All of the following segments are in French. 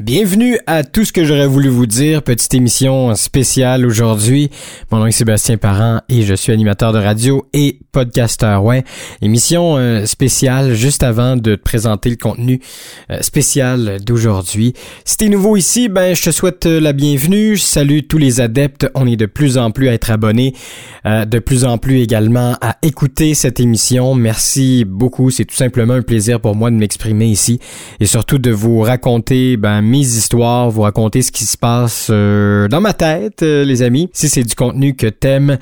Bienvenue à tout ce que j'aurais voulu vous dire. Petite émission spéciale aujourd'hui. Mon nom est Sébastien Parent et je suis animateur de radio et podcasteur. Ouais, émission euh, spéciale juste avant de te présenter le contenu euh, spécial d'aujourd'hui. Si t'es nouveau ici, ben je te souhaite euh, la bienvenue. Je salue tous les adeptes. On est de plus en plus à être abonnés, de plus en plus également à écouter cette émission. Merci beaucoup. C'est tout simplement un plaisir pour moi de m'exprimer ici et surtout de vous raconter ben mes histoires, vous raconter ce qui se passe dans ma tête, les amis. Si c'est du contenu que t'aimes,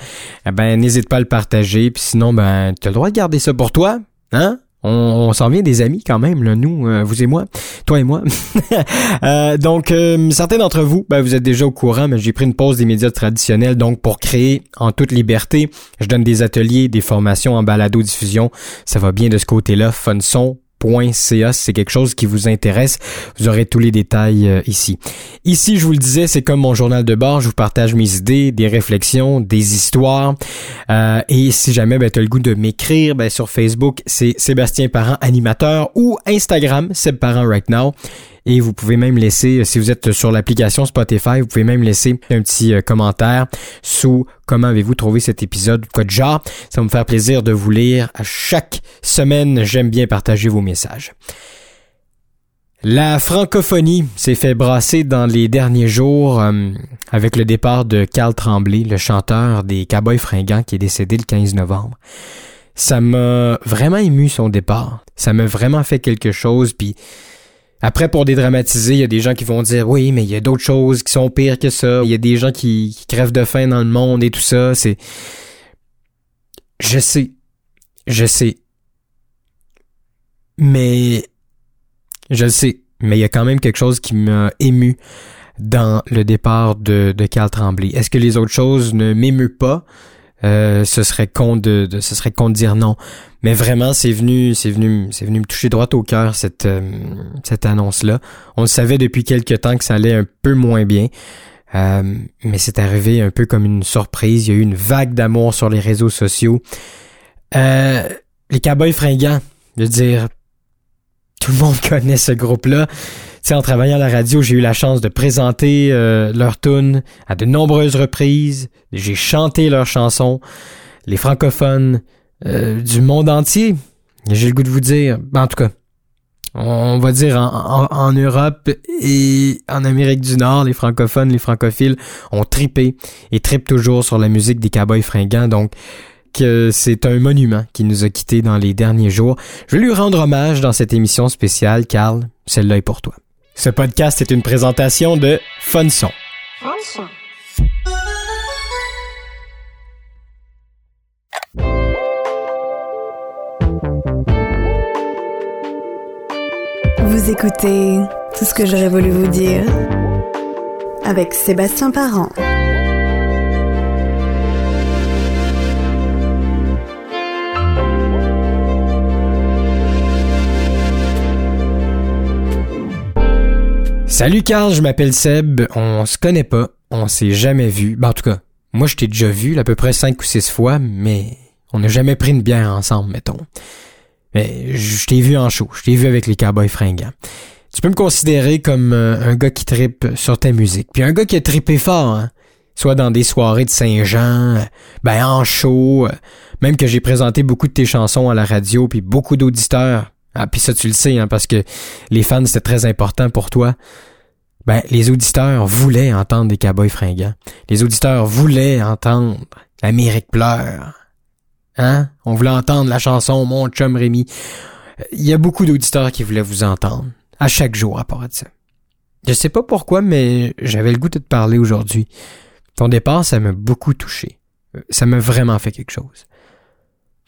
eh ben n'hésite pas à le partager. Puis sinon, ben t'as le droit de garder ça pour toi, hein? On, s'en vient des amis quand même, là, nous, euh, vous et moi, toi et moi. donc, certains d'entre vous, ben, vous êtes déjà au courant, mais j'ai pris une pause des médias traditionnels, donc pour créer en toute liberté, je donne des ateliers, des formations en balado-diffusion. Ça va bien de ce côté-là, fun son, .ca c'est quelque chose qui vous intéresse. Vous aurez tous les détails euh, ici. Ici, je vous le disais, c'est comme mon journal de bord. Je vous partage mes idées, des réflexions, des histoires. Euh, et si jamais ben, tu as le goût de m'écrire, ben, sur Facebook, c'est Sébastien Parent Animateur ou Instagram, Seb Parent Right Now. Et vous pouvez même laisser, si vous êtes sur l'application Spotify, vous pouvez même laisser un petit euh, commentaire sous comment avez-vous trouvé cet épisode quoi de genre. Ça va me faire plaisir de vous lire. À chaque semaine, j'aime bien partager vos messages. La francophonie s'est fait brasser dans les derniers jours euh, avec le départ de Carl Tremblay, le chanteur des Cowboys fringants qui est décédé le 15 novembre. Ça m'a vraiment ému son départ. Ça m'a vraiment fait quelque chose puis après, pour dédramatiser, il y a des gens qui vont dire oui, mais il y a d'autres choses qui sont pires que ça. Il y a des gens qui, crèvent de faim dans le monde et tout ça. C'est. Je sais. Je sais. Mais. Je le sais. Mais il y a quand même quelque chose qui m'a ému dans le départ de, de Carl Tremblay. Est-ce que les autres choses ne m'émuent pas? Euh, ce serait con de, ce serait con de dire non. Mais vraiment, c'est venu, c'est venu, c'est venu me toucher droit au cœur cette euh, cette annonce-là. On le savait depuis quelque temps que ça allait un peu moins bien, euh, mais c'est arrivé un peu comme une surprise. Il y a eu une vague d'amour sur les réseaux sociaux. les Cowboys fringants, je veux dire, tout le monde connaît ce groupe-là en travaillant à la radio, j'ai eu la chance de présenter euh, leur tune à de nombreuses reprises. J'ai chanté leurs chansons. Les francophones euh, du monde entier, j'ai le goût de vous dire, ben, en tout cas, on va dire en, Europe et en Amérique du Nord, les francophones, les francophiles ont tripé et tripent toujours sur la musique des cowboys fringants. Donc, c'est un monument qui nous a quittés dans les derniers jours. Je vais lui rendre hommage dans cette émission spéciale, Carl. Celle-là est pour toi. Ce podcast est une présentation de Funson. Vous écoutez tout ce que j'aurais voulu vous dire avec Sébastien Parent. Salut Carl, je m'appelle Seb. On se connaît pas. On s'est jamais vu. Ben, en tout cas, moi je t'ai déjà vu à peu près cinq ou six fois, mais on n'a jamais pris une bière ensemble, mettons. Mais je t'ai vu en show. Je t'ai vu avec les cowboys fringants. Tu peux me considérer comme euh, un gars qui tripe sur ta musique. Puis un gars qui a trippé fort, hein? Soit dans des soirées de Saint-Jean, ben en show, euh, même que j'ai présenté beaucoup de tes chansons à la radio, puis beaucoup d'auditeurs ah, puis ça, tu le sais, hein, parce que les fans, c'était très important pour toi. Ben, les auditeurs voulaient entendre des cowboys fringants. Les auditeurs voulaient entendre l'Amérique pleure. Hein? On voulait entendre la chanson Mon chum Rémi. Il y a beaucoup d'auditeurs qui voulaient vous entendre. À chaque jour à part de ça. Je sais pas pourquoi, mais j'avais le goût de te parler aujourd'hui. Ton départ, ça m'a beaucoup touché. Ça m'a vraiment fait quelque chose.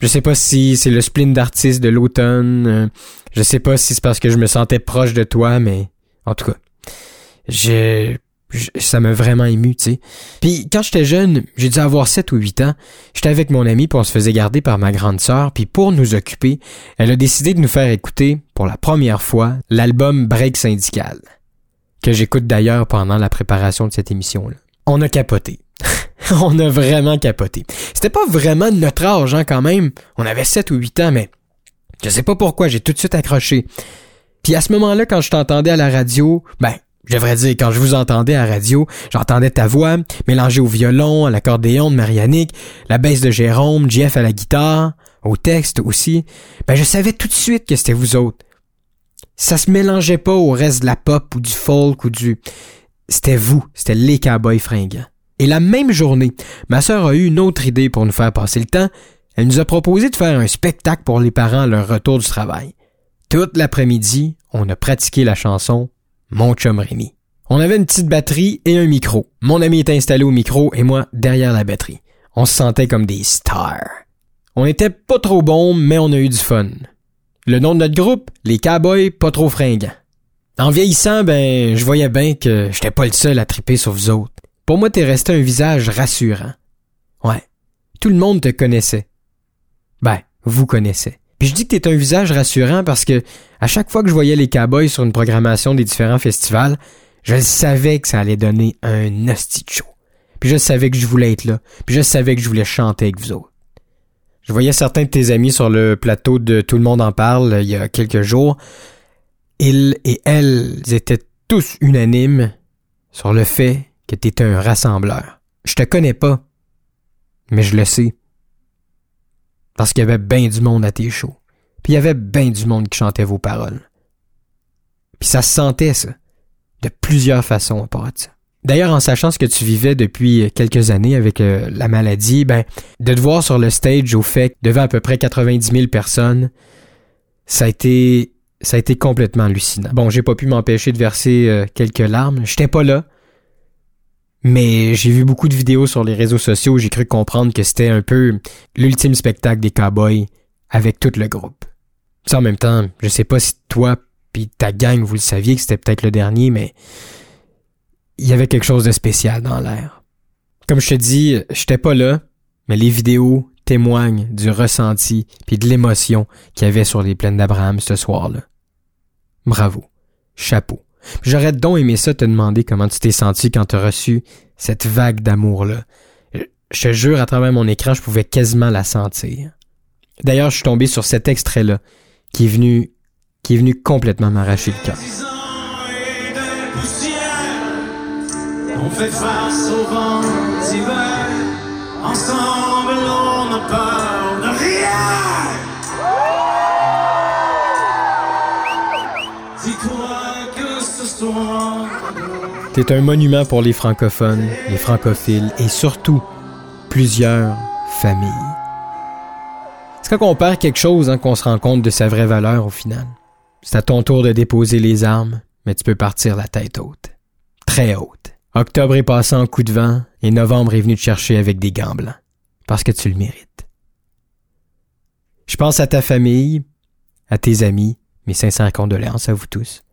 Je sais pas si c'est le spleen d'artiste de l'automne. Euh, je sais pas si c'est parce que je me sentais proche de toi, mais en tout cas, je, ça m'a vraiment ému, tu sais. Puis quand j'étais jeune, j'ai dû avoir 7 ou 8 ans, j'étais avec mon ami puis on se faisait garder par ma grande sœur, puis pour nous occuper, elle a décidé de nous faire écouter pour la première fois l'album Break syndical, que j'écoute d'ailleurs pendant la préparation de cette émission-là. On a capoté. on a vraiment capoté. C'était pas vraiment notre âge, hein, quand même. On avait 7 ou 8 ans, mais je sais pas pourquoi, j'ai tout de suite accroché. Puis à ce moment-là, quand je t'entendais à la radio, ben, Je devrais dire, quand je vous entendais à radio, j'entendais ta voix mélangée au violon, à l'accordéon de Marianique, la baisse de Jérôme, Jeff à la guitare, au texte aussi. Ben, je savais tout de suite que c'était vous autres. Ça se mélangeait pas au reste de la pop ou du folk ou du... C'était vous, c'était les cowboys fringants. Et la même journée, ma sœur a eu une autre idée pour nous faire passer le temps. Elle nous a proposé de faire un spectacle pour les parents à leur retour du travail. Toute l'après-midi, on a pratiqué la chanson mon chum Rémi. On avait une petite batterie et un micro. Mon ami était installé au micro et moi derrière la batterie. On se sentait comme des stars. On était pas trop bons, mais on a eu du fun. Le nom de notre groupe, les Cowboys pas trop fringants. En vieillissant, ben, je voyais bien que j'étais pas le seul à triper sur vous autres. Pour moi, t'es resté un visage rassurant. Ouais. Tout le monde te connaissait. Ben, vous connaissez. Puis je dis que t'es un visage rassurant parce que à chaque fois que je voyais les cowboys sur une programmation des différents festivals, je savais que ça allait donner un hostie show. Puis je savais que je voulais être là. Puis je savais que je voulais chanter avec vous autres. Je voyais certains de tes amis sur le plateau de Tout le monde en parle euh, il y a quelques jours. Ils et elles étaient tous unanimes sur le fait que t'étais un rassembleur. Je te connais pas, mais je le sais. Parce qu'il y avait bien du monde à tes shows. Puis il y avait bien du monde qui chantait vos paroles. Puis ça se sentait, ça. De plusieurs façons à part ça. D'ailleurs, en sachant ce que tu vivais depuis quelques années avec euh, la maladie, ben, de te voir sur le stage au fait devant à peu près 90 000 personnes, ça a été, ça a été complètement hallucinant. Bon, j'ai pas pu m'empêcher de verser euh, quelques larmes. J'étais pas là. Mais j'ai vu beaucoup de vidéos sur les réseaux sociaux, j'ai cru comprendre que c'était un peu l'ultime spectacle des cowboys avec tout le groupe. Ça, en même temps, je sais pas si toi puis ta gang, vous le saviez que c'était peut-être le dernier, mais il y avait quelque chose de spécial dans l'air. Comme je te dis, j'étais pas là, mais les vidéos témoignent du ressenti puis de l'émotion qu'il y avait sur les plaines d'Abraham ce soir-là. Bravo. Chapeau. J'aurais donc aimé ça te demander comment tu t'es senti quand t'as reçu cette vague d'amour-là. Je te jure, à travers mon écran, je pouvais quasiment la sentir. D'ailleurs, je suis tombé sur cet extrait-là, qui est venu, qui est venu complètement m'arracher le cœur. On fait face au vent ensemble on n'a peur de rien. T'es un monument pour les francophones, les francophiles et surtout plusieurs familles. C'est quand on perd quelque chose hein, qu'on se rend compte de sa vraie valeur au final. C'est à ton tour de déposer les armes, mais tu peux partir la tête haute. Très haute. Octobre est passé en coup de vent et novembre est venu te chercher avec des gants blancs. Parce que tu le mérites. Je pense à ta famille, à tes amis, mes sincères condoléances à vous tous.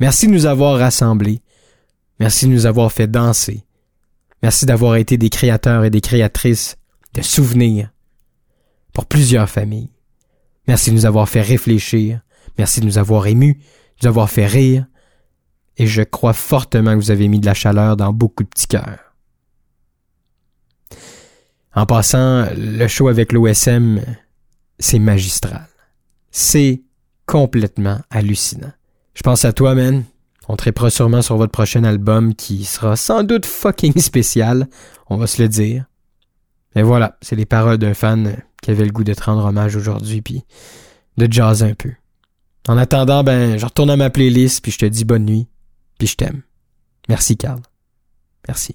Merci de nous avoir rassemblés. Merci de nous avoir fait danser. Merci d'avoir été des créateurs et des créatrices de souvenirs pour plusieurs familles. Merci de nous avoir fait réfléchir. Merci de nous avoir émus, de nous avoir fait rire. Et je crois fortement que vous avez mis de la chaleur dans beaucoup de petits cœurs. En passant, le show avec l'OSM, c'est magistral. C'est complètement hallucinant. Je pense à toi, man. On tripera sûrement sur votre prochain album qui sera sans doute fucking spécial, on va se le dire. Mais voilà, c'est les paroles d'un fan qui avait le goût de te rendre hommage aujourd'hui, puis de jazz un peu. En attendant, ben, je retourne à ma playlist, puis je te dis bonne nuit, puis je t'aime. Merci, Carl. Merci.